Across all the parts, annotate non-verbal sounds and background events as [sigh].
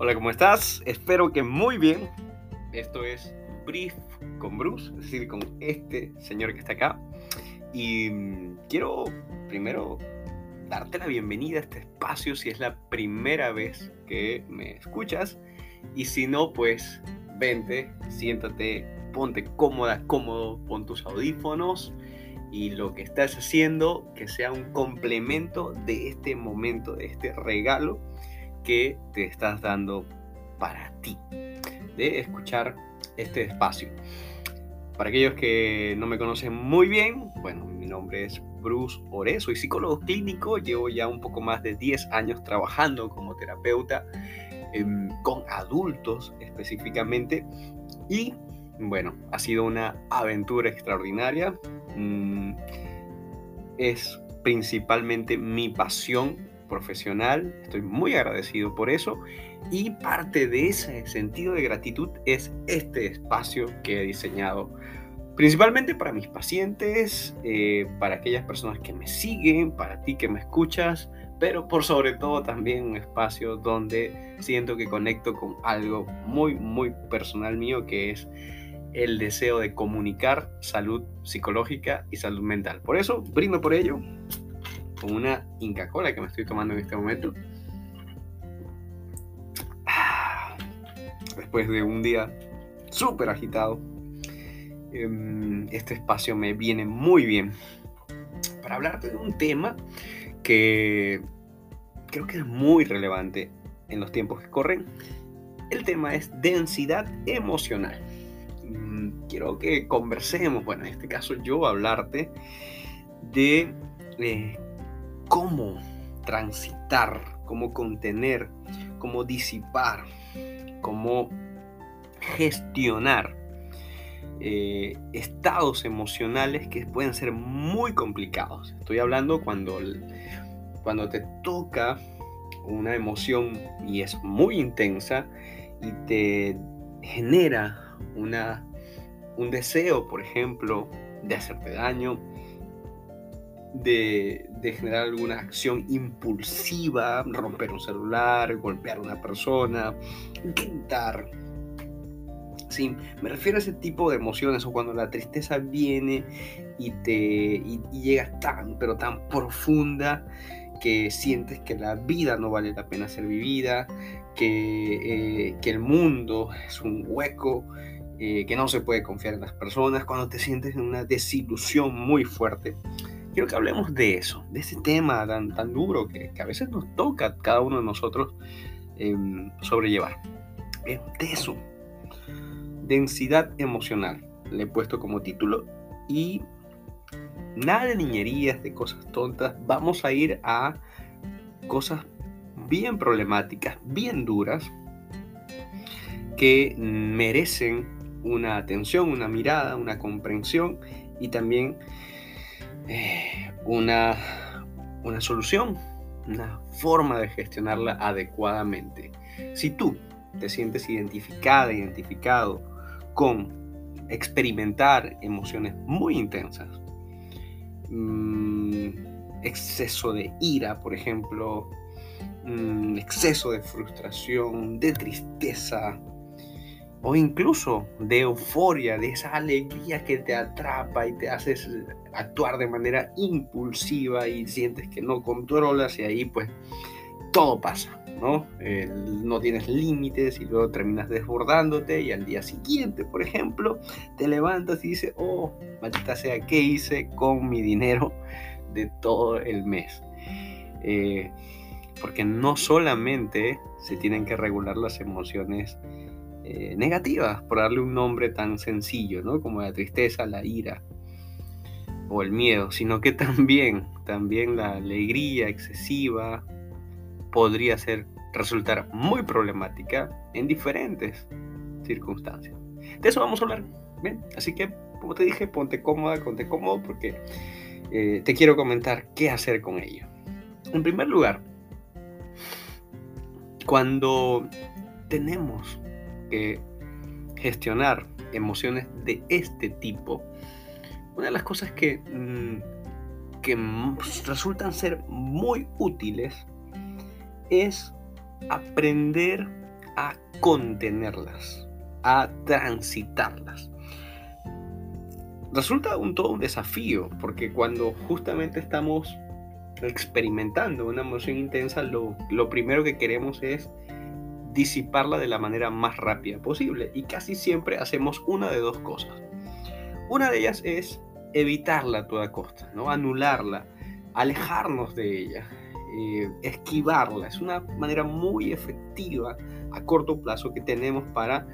Hola, ¿cómo estás? Espero que muy bien. Esto es Brief con Bruce, es decir, con este señor que está acá. Y mm, quiero primero darte la bienvenida a este espacio si es la primera vez que me escuchas. Y si no, pues vente, siéntate, ponte cómoda, cómodo, pon tus audífonos y lo que estás haciendo que sea un complemento de este momento, de este regalo que te estás dando para ti, de escuchar este espacio. Para aquellos que no me conocen muy bien, bueno, mi nombre es Bruce Ore, soy psicólogo clínico, llevo ya un poco más de 10 años trabajando como terapeuta em, con adultos específicamente y bueno, ha sido una aventura extraordinaria. Mm, es principalmente mi pasión profesional, estoy muy agradecido por eso y parte de ese sentido de gratitud es este espacio que he diseñado principalmente para mis pacientes, eh, para aquellas personas que me siguen, para ti que me escuchas, pero por sobre todo también un espacio donde siento que conecto con algo muy, muy personal mío que es el deseo de comunicar salud psicológica y salud mental. Por eso brindo por ello con una Inca Cola que me estoy tomando en este momento. Después de un día súper agitado, em, este espacio me viene muy bien para hablarte de un tema que creo que es muy relevante en los tiempos que corren. El tema es densidad emocional. Mm, quiero que conversemos, bueno, en este caso yo hablarte de eh, cómo transitar, cómo contener, cómo disipar, cómo gestionar eh, estados emocionales que pueden ser muy complicados. Estoy hablando cuando, cuando te toca una emoción y es muy intensa y te genera una, un deseo, por ejemplo, de hacerte daño, de, generar alguna acción impulsiva, romper un celular, golpear a una persona, gritar. Sí, me refiero a ese tipo de emociones o cuando la tristeza viene y te y, llega tan, pero tan profunda que sientes que la vida no vale la pena ser vivida, que, eh, que el mundo es un hueco, eh, que no se puede confiar en las personas, cuando te sientes en una desilusión muy fuerte quiero que hablemos de eso, de ese tema tan, tan duro que, a veces nos toca cada uno de nosotros em, sobrellevar. de eso, densidad emocional, le he puesto como título y nada de niñerías, de cosas tontas, vamos a ir a cosas bien problemáticas, bien duras, que merecen una atención, una mirada, una comprensión y también eh, una, una solución, una forma de gestionarla adecuadamente. Si tú te sientes identificada, identificado con experimentar emociones muy intensas, mm, exceso de ira, por ejemplo, mm, exceso de frustración, de tristeza, o incluso de euforia, de esa alegría que te atrapa y te haces actuar de manera impulsiva y sientes que no controlas y ahí pues todo pasa, ¿no? no tienes límites y luego terminas desbordándote y al día siguiente, por ejemplo, te levantas y dices, oh, maldita sea, ¿qué hice con mi dinero de todo el mes? Eh, porque no solamente se tienen que regular las emociones eh, negativas, por darle un nombre tan sencillo, ¿no? Como la tristeza, la ira o el miedo, sino que [laughs] también, también la alegría excesiva podría ser, resultar muy problemática en diferentes circunstancias. De eso vamos a hablar. Así que, como te dije, ponte cómoda, ponte cómodo, porque eh, te quiero comentar qué hacer con ello. En primer lugar, cuando tenemos que gestionar emociones de este tipo, una de las cosas que, mm, que resultan ser muy útiles es aprender a contenerlas, a transitarlas. Resulta un todo un desafío, porque cuando justamente estamos experimentando una emoción intensa, lo, lo primero que queremos es disiparla de la manera más rápida posible. Y casi siempre hacemos una de dos cosas. Una de ellas es evitarla a toda costa, ¿no? anularla, alejarnos de ella, eh, esquivarla. Es una manera muy efectiva a corto plazo que tenemos para,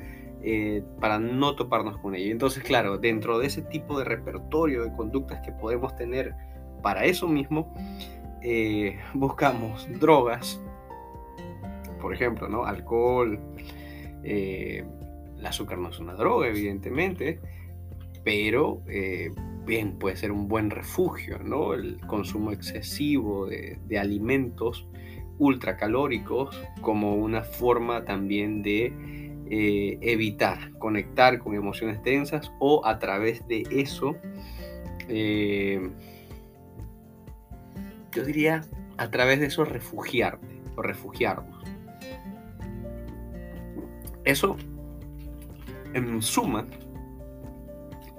eh, para no toparnos con ella. Entonces, claro, dentro de ese tipo de repertorio de conductas que podemos tener para eso mismo, eh, buscamos drogas, por ejemplo, ¿no? Alcohol, el azúcar no es una droga, evidentemente, pero bien puede ser un buen refugio, ¿no? El consumo excesivo de, alimentos ultracalóricos como una forma también de eh, evitar conectar con emociones tensas o a través de eso, eh, yo diría a través de eso refugiarte o refugiarnos. Eso, en suma,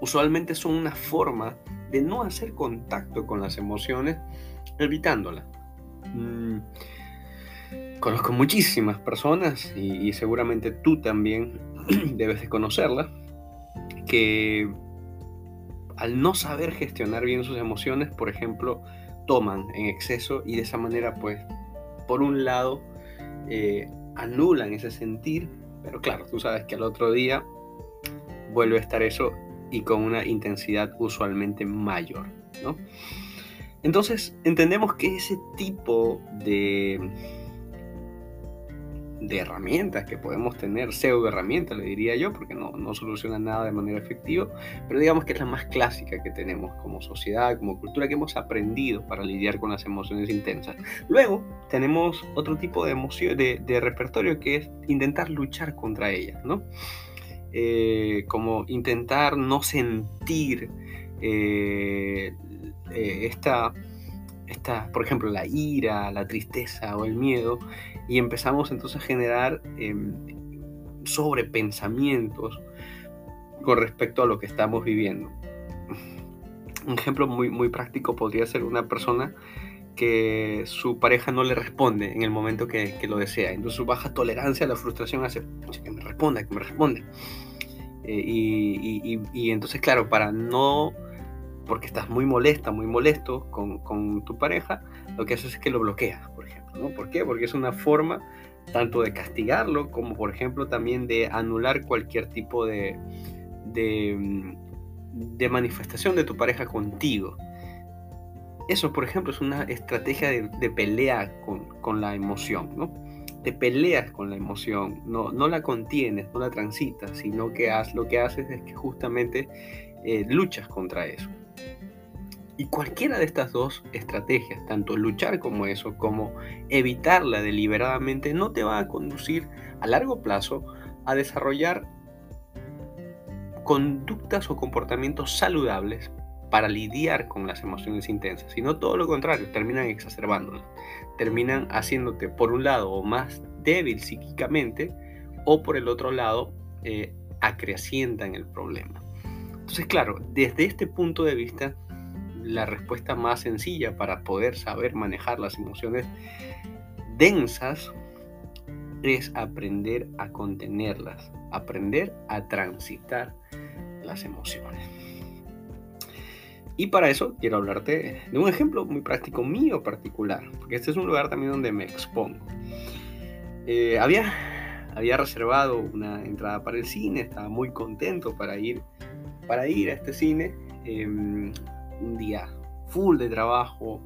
usualmente son una forma de no hacer contacto con las emociones, evitándolas. Mm, conozco muchísimas personas y, seguramente tú también [clears throat] debes de conocerlas que al no saber gestionar bien sus emociones, por ejemplo, toman en exceso y de esa manera, pues, por un lado, eh, anulan ese sentir, pero claro, tú sabes que al otro día vuelve a estar eso y con una intensidad usualmente mayor. ¿no? Entonces entendemos que ese tipo de, de herramientas que podemos tener, pseudo herramientas le diría yo, porque no, no soluciona nada de manera efectiva, pero digamos que es la más clásica que tenemos como sociedad, como cultura, que hemos aprendido para lidiar con las emociones intensas. Luego tenemos otro tipo de emoción, de, repertorio que es intentar luchar contra ellas, ¿no? Eh, como intentar no sentir eh, eh, esta, esta, por ejemplo, la ira, la tristeza o el miedo, y empezamos entonces a generar em, sobrepensamientos con respecto a lo que estamos viviendo. Un ejemplo muy, muy práctico podría ser una persona que su pareja no le responde en el momento que, que, lo desea. Entonces su baja tolerancia a la frustración hace que me responda, que me responda. Eh, y, y, entonces, claro, para no, porque estás muy molesta, muy molesto con, con, tu pareja, lo que haces es que lo bloqueas, por ejemplo. ¿no? ¿Por qué? Porque es una forma tanto de castigarlo como, por ejemplo, también de anular cualquier tipo de, mm, de manifestación de tu pareja contigo. Eso, por ejemplo, es una estrategia de, de pelea con, con, la emoción, ¿no? Te peleas con la emoción, no, no la contienes, no la transitas, sino que lo que haces es que justamente eh, luchas contra eso. Y cualquiera de estas dos estrategias, tanto luchar como eso, como evitarla deliberadamente, no te va a conducir a largo plazo a desarrollar conductas o comportamientos saludables para lidiar con las emociones intensas, sino todo lo contrario, terminan exacerbándolas, terminan haciéndote por un lado más débil psíquicamente o por el otro lado eh, acrecientan el problema. Entonces, claro, desde este punto de vista, la respuesta más sencilla para poder saber manejar las emociones densas es aprender a contenerlas, aprender a transitar las emociones. Y para eso quiero hablarte de un ejemplo muy práctico mío particular, porque este es un lugar también donde me expongo. Eh, había, había reservado una entrada para el cine, estaba muy contento para ir, para ir a este cine. Em, un día full de trabajo,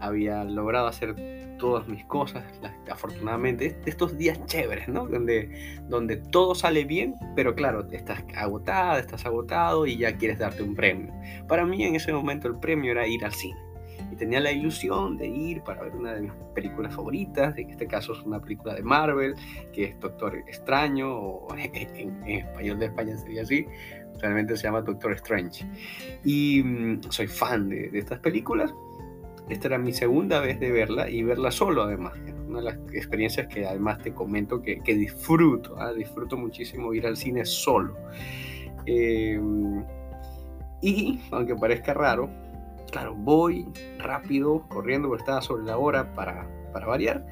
había logrado hacer todas mis cosas, afortunadamente, estos días chéveres, ¿no? Donde, donde todo sale bien, pero claro, estás agotada, estás agotado y ya quieres darte un premio. Para mí en ese momento el premio era ir al cine. Y tenía la ilusión de ir para ver una de mis películas favoritas, en este caso es una película de Marvel, que es Doctor Extraño, o [laughs] en, español de España sería así, realmente se llama Doctor Strange. Y mm, soy fan de, de estas películas esta era mi segunda vez de verla y verla solo además. una de las experiencias que además te comento que, disfruto, ¿ah? disfruto muchísimo ir al cine solo. Em, y aunque parezca raro, claro, voy rápido, corriendo, porque estaba sobre la hora para, para variar.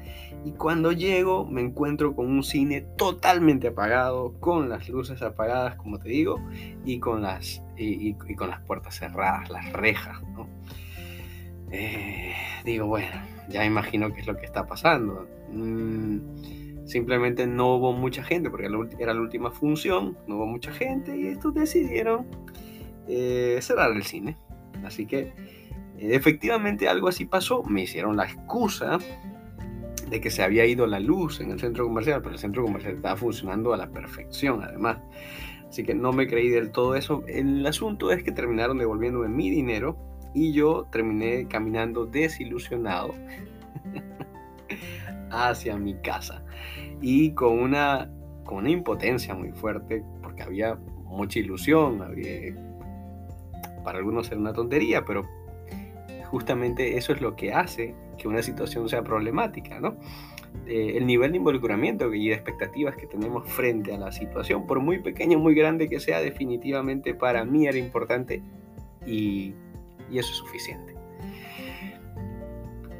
Y cuando llego me encuentro con un cine totalmente apagado, con las luces apagadas, como te digo, y con las, y, con las puertas cerradas, las rejas. Eh, digo, bueno, ya imagino qué es lo que está pasando. Mm, simplemente no hubo mucha gente, porque era la última función, no hubo mucha gente y estos decidieron eh, cerrar el cine. Así que efectivamente algo así pasó, me hicieron la excusa de que se había ido la luz en el centro comercial, pero el centro comercial estaba funcionando a la perfección además. Así que no me creí del todo eso. El asunto es que terminaron devolviéndome mi dinero y yo terminé caminando desilusionado [laughs] hacia mi casa y con una, con una impotencia muy fuerte porque había mucha ilusión, había, para algunos era una tontería, pero justamente eso es lo que hace que una situación sea problemática, ¿no? Eh, el nivel de involucramiento y de expectativas que tenemos frente a la situación, por muy pequeño, muy grande que sea, definitivamente para mí era importante y, eso es suficiente.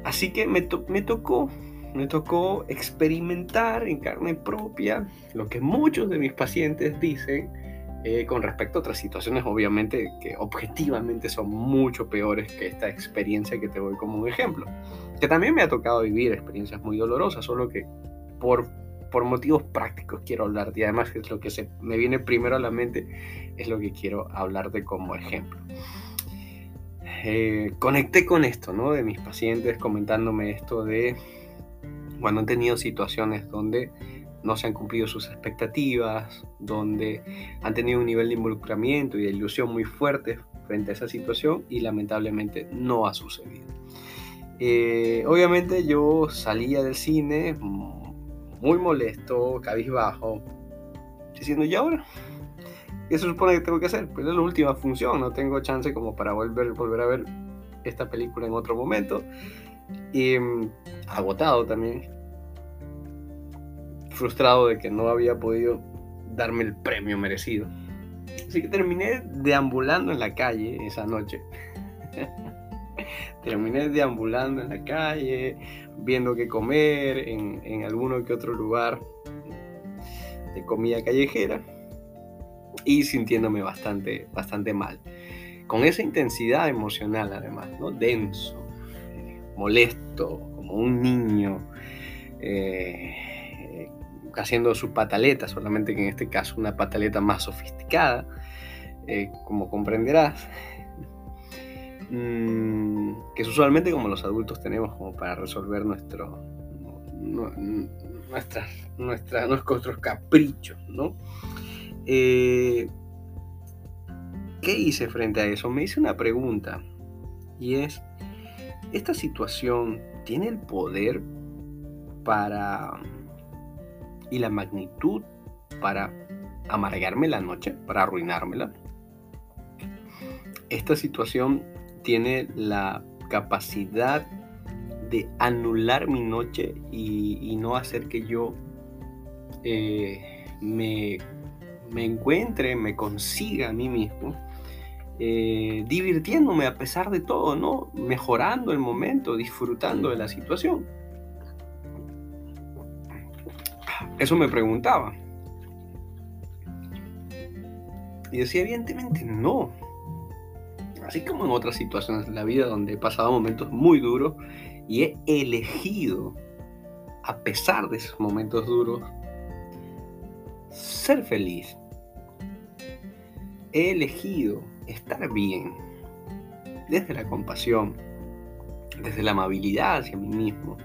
Así que me, me tocó me tocó experimentar en carne propia lo que muchos de mis pacientes dicen eh, con respecto a otras situaciones, obviamente, que objetivamente son mucho peores que esta experiencia que te doy como un ejemplo. Que también me ha tocado vivir experiencias muy dolorosas, solo que por, por motivos prácticos quiero hablarte. Y además es lo que se me viene primero a la mente, es lo que quiero hablarte como ejemplo. Eh, conecté con esto, ¿no? De mis pacientes comentándome esto de cuando han tenido situaciones donde no se han cumplido sus expectativas, donde han tenido un nivel de involucramiento y de ilusión muy fuerte frente a esa situación y lamentablemente no ha sucedido. Eh, obviamente yo salía del cine muy molesto, cabizbajo, diciendo, ¿y ahora? ¿Qué se supone que tengo que hacer? Pues es la última función, no tengo chance como para volver, volver a ver esta película en otro momento. Y mm, agotado también frustrado de que no había podido darme el premio merecido. Así que terminé deambulando en la calle esa noche. [laughs] terminé deambulando en la calle, viendo qué comer en, en alguno que otro lugar de comida callejera y sintiéndome bastante, bastante mal. Con esa intensidad emocional además, ¿no? Denso, molesto, como un niño. Eh, haciendo su pataleta, solamente que en este caso una pataleta más sofisticada, eh, como comprenderás, mm, que es usualmente como los adultos tenemos como para resolver nuestro, nuestros caprichos, ¿no? Eh, ¿Qué hice frente a eso? Me hice una pregunta y es, ¿esta situación tiene el poder para y la magnitud para amargarme la noche, para arruinármela. Esta situación tiene la capacidad de anular mi noche y, no hacer que yo eh, me, encuentre, me consiga a mí mismo, eh, divirtiéndome a pesar de todo, ¿no? Mejorando el momento, disfrutando de la situación. Eso me preguntaba. Y decía, evidentemente no. Así como en otras situaciones de la vida donde he pasado momentos muy duros y he elegido, a pesar de esos momentos duros, ser feliz. He elegido estar bien desde la compasión, desde la amabilidad hacia mí mismo,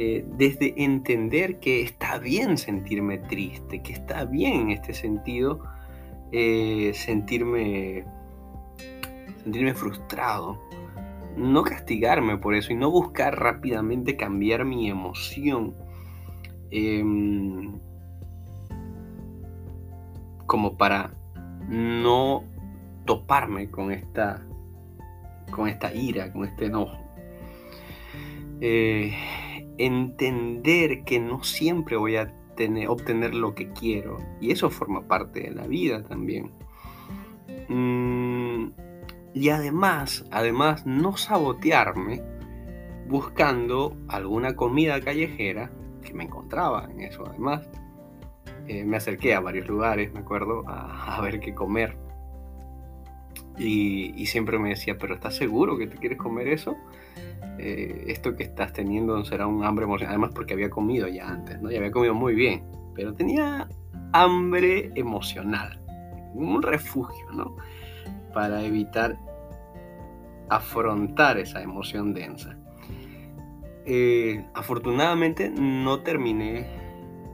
eh, desde entender que está bien sentirme triste, que está bien en este sentido eh, sentirme, sentirme frustrado, no castigarme por eso y no buscar rápidamente cambiar mi emoción. Em, como para no toparme con esta, con esta ira, con este enojo. Eh, entender que no siempre voy a tener, obtener lo que quiero. Y eso forma parte de la vida también. Mm, y además, además, no sabotearme buscando alguna comida callejera que me encontraba en eso. Además, eh, me acerqué a varios lugares, me acuerdo, a, ver qué comer. Y, siempre me decía, pero ¿estás seguro que te quieres comer eso? Eh, esto que estás teniendo será un hambre emocional. Además porque había comido ya antes, ¿no? Y había comido muy bien. Pero tenía hambre emocional. Un refugio, ¿no? Para evitar afrontar esa emoción densa. Eh, afortunadamente no terminé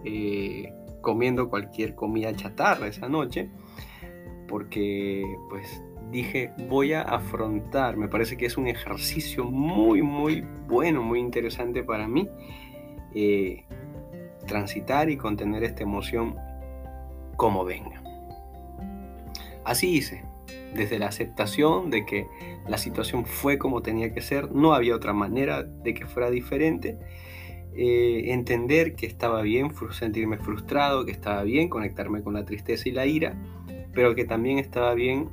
eh, comiendo cualquier comida chatarra esa noche porque pues dije voy a afrontar, me parece que es un ejercicio muy muy bueno, muy interesante para mí eh, transitar y contener esta emoción como venga. Así hice, desde la aceptación de que la situación fue como tenía que ser, no había otra manera de que fuera diferente, eh, entender que estaba bien sentirme frustrado, que estaba bien conectarme con la tristeza y la ira, pero que también estaba bien,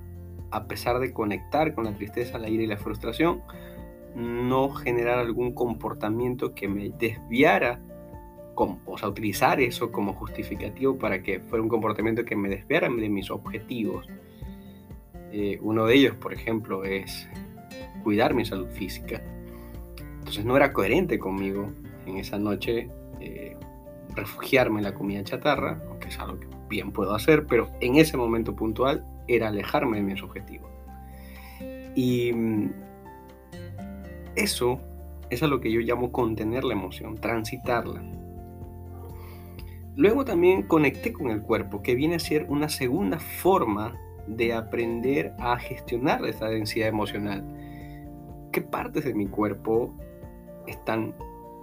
a pesar de conectar con la tristeza, la ira y la frustración, no generar algún comportamiento que me desviara, o sea, utilizar eso como justificativo para que fuera un comportamiento que me desviara de mis objetivos. Eh, uno de ellos, por ejemplo, es cuidar mi salud física. Entonces no era coherente conmigo en esa noche eh, refugiarme en la comida chatarra, aunque es algo que bien puedo hacer, pero en ese momento puntual era alejarme de mis objetivos. Y mm, eso es a lo que yo llamo contener la emoción, transitarla. Luego también conecté con el cuerpo, que viene a ser una segunda forma de aprender a gestionar esa densidad emocional. ¿Qué partes de mi cuerpo están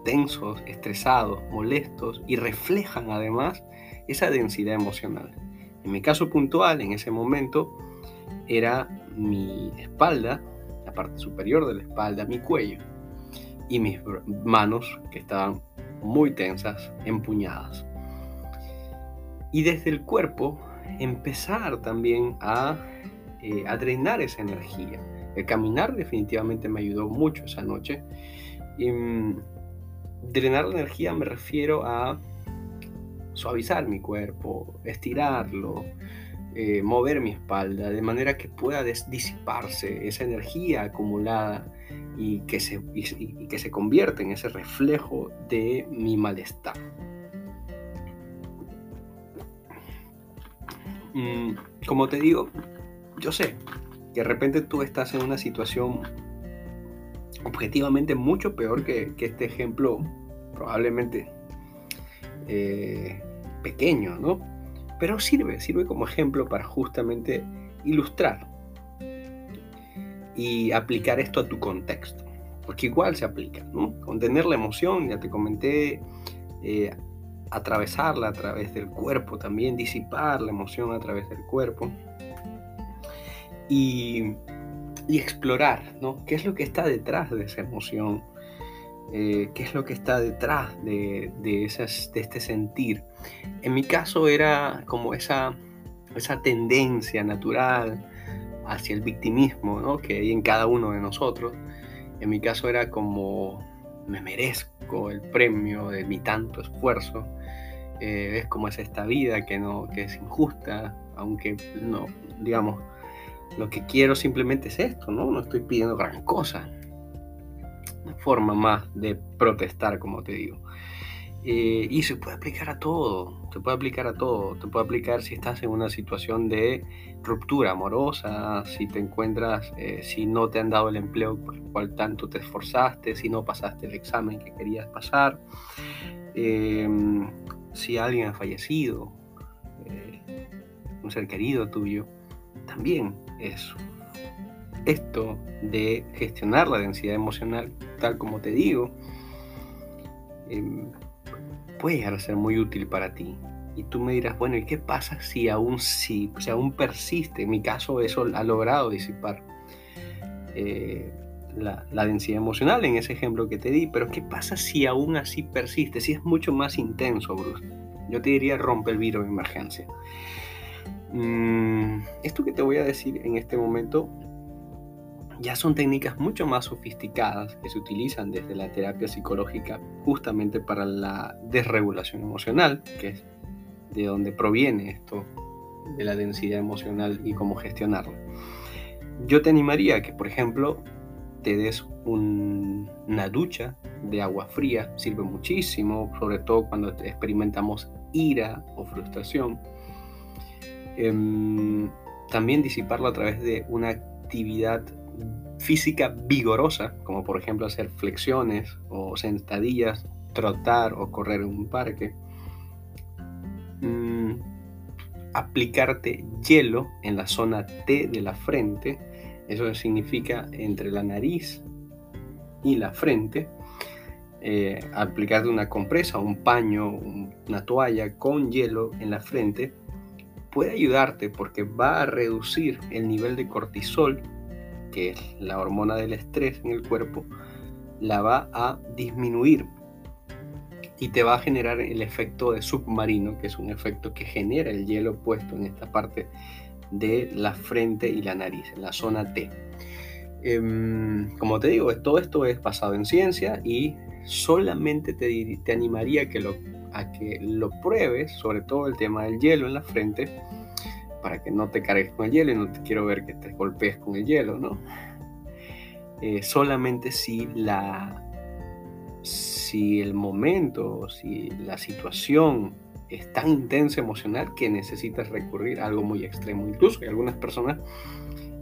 tensos, estresados, molestos y reflejan además esa densidad emocional? En mi caso puntual, en ese momento, era mi espalda, la parte superior de la espalda, mi cuello y mis manos que estaban muy tensas, empuñadas. Y desde el cuerpo empezar también a, eh, drenar esa energía. El caminar definitivamente me ayudó mucho esa noche. Y, mm, drenar la energía me refiero a suavizar mi cuerpo, estirarlo, eh, mover mi espalda, de manera que pueda disiparse esa energía acumulada y que, se, y que se convierta en ese reflejo de mi malestar. Mm, como te digo, yo sé que de repente tú estás en una situación objetivamente mucho peor que, este ejemplo, probablemente eh, pequeño, ¿no? Pero sirve, sirve como ejemplo para justamente ilustrar y aplicar esto a tu contexto, porque igual se aplica, ¿no? Contener la emoción, ya te comenté, eh, atravesarla a través del cuerpo, también disipar la emoción a través del cuerpo y, explorar, ¿no? ¿Qué es lo que está detrás de esa emoción? Eh, ¿Qué es lo que está detrás de, de, esas, de este sentir? En mi caso era como esa, esa tendencia natural hacia el victimismo ¿no? que hay en cada uno de nosotros. En mi caso era como me merezco el premio de mi tanto esfuerzo eh, es como es esta vida que, no, que es injusta, aunque no, digamos, lo que quiero simplemente es esto, ¿no? No estoy pidiendo gran cosa. Forma más de protestar, como te digo. Eh, y se puede aplicar a todo, se puede aplicar a todo, te puede aplicar si estás en una situación de ruptura amorosa, si te encuentras, eh, si no te han dado el empleo por el cual tanto te esforzaste, si no pasaste el examen que querías pasar, si alguien ha fallecido, eh, un ser querido tuyo, también es esto de gestionar la densidad emocional, tal como te digo, em, puede llegar a ser muy útil para ti. Y tú me dirás, bueno, ¿y qué pasa si aún, si, si aún persiste? En mi caso eso ha logrado disipar. Eh, la, la, densidad emocional en ese ejemplo que te di, pero ¿qué pasa si aún así persiste? Si es mucho más intenso, Bruce. Yo te diría rompe el virus de emergencia. Mm, esto que te voy a decir en este momento ya son técnicas mucho más sofisticadas que se utilizan desde la terapia psicológica justamente para la desregulación emocional, que es de donde proviene esto de la densidad emocional y cómo gestionarla. Yo te animaría a que, por ejemplo, te des una ducha de agua fría, sirve muchísimo, sobre todo cuando experimentamos ira o frustración. Em, también disiparlo a través de una actividad física vigorosa, como por ejemplo hacer flexiones o sentadillas, trotar o correr en un parque. Mm, aplicarte hielo en la zona T de la frente, eso significa entre la nariz y la frente. Eh, aplicarte una compresa, un paño, una toalla con hielo en la frente puede ayudarte porque va a reducir el nivel de cortisol que es la hormona del estrés en el cuerpo, la va a disminuir y te va a generar el efecto de submarino, que es un efecto que genera el hielo puesto en esta parte de la frente y la nariz, en la zona T. Em, como te digo, todo esto es basado en ciencia y solamente te, te animaría que lo, a que lo pruebes, sobre todo el tema del hielo en la frente, para que no te cargues con el hielo y no te quiero ver que te golpees con el hielo, ¿no? Eh, solamente si la si el momento, si la situación es tan intensa emocional que necesitas recurrir a algo muy extremo. Incluso hay algunas personas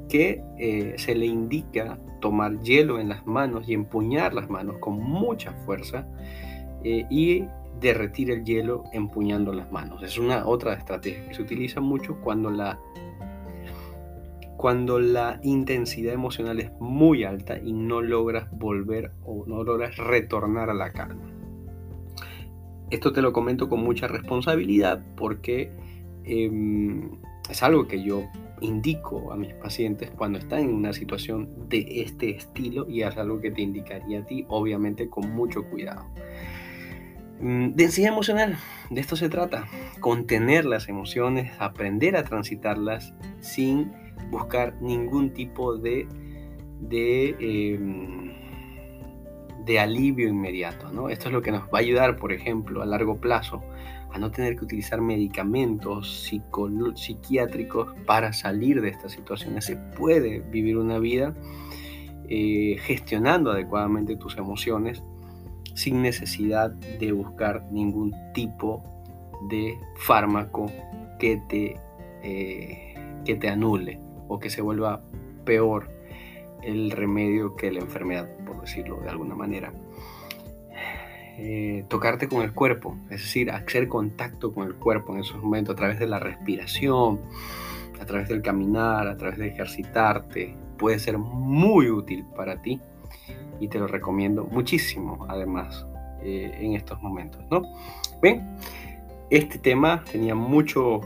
que eh, se le indica tomar hielo en las manos y empuñar las manos con mucha fuerza eh, y derretir el hielo empuñando las manos. Es una otra estrategia que se utiliza mucho cuando la, cuando la intensidad emocional es muy alta y no logras volver o no logras retornar a la calma. Esto te lo comento con mucha responsabilidad porque em, es algo que yo indico a mis pacientes cuando están en una situación de este estilo y es algo que te indicaría a ti, obviamente con mucho cuidado. Mm, densidad emocional, de esto se trata, contener las emociones, aprender a transitarlas sin buscar ningún tipo de, de, em, de alivio inmediato. ¿no? Esto es lo que nos va a ayudar, por ejemplo, a largo plazo, a no tener que utilizar medicamentos psiquiátricos para salir de estas situaciones. Se puede vivir una vida eh, gestionando adecuadamente tus emociones sin necesidad de buscar ningún tipo de fármaco que te, eh, que te anule o que se vuelva peor el remedio que la enfermedad, por decirlo de alguna manera. Eh, tocarte con el cuerpo, es decir, hacer contacto con el cuerpo en esos momentos a través de la respiración, a través del caminar, a través de ejercitarte, puede ser muy útil para ti y te lo recomiendo muchísimo además eh, en estos momentos, ¿no? Bien, este tema tenía mucho,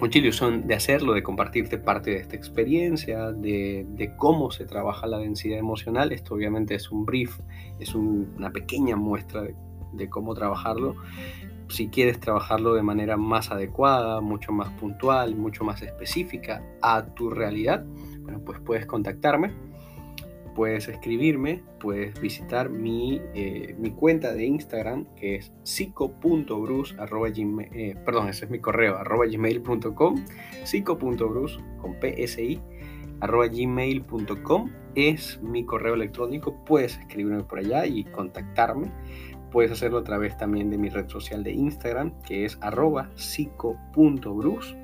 mucha ilusión de hacerlo, de compartirte parte de esta experiencia, de, cómo se trabaja la densidad emocional. Esto obviamente es un brief, es una pequeña muestra de, de cómo trabajarlo. Si quieres trabajarlo de manera más adecuada, mucho más puntual, mucho más específica a tu realidad, bueno, pues puedes contactarme puedes escribirme, puedes visitar mi, eh, mi cuenta de Instagram que es psico.brus, eh, perdón, ese es mi correo, arroba gmail.com, psico.brus con PSI, arroba gmail.com es mi correo electrónico, puedes escribirme por allá y contactarme. Puedes hacerlo a través también de mi red social de Instagram, que es arroba psico.brus.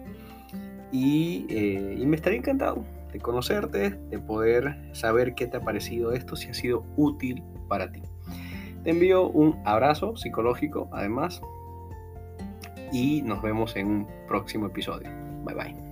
Y, eh, y me estaría encantado de conocerte, de poder saber qué te ha parecido esto, si ha sido útil para ti. Te envío un abrazo psicológico además y nos vemos en un próximo episodio. Bye bye.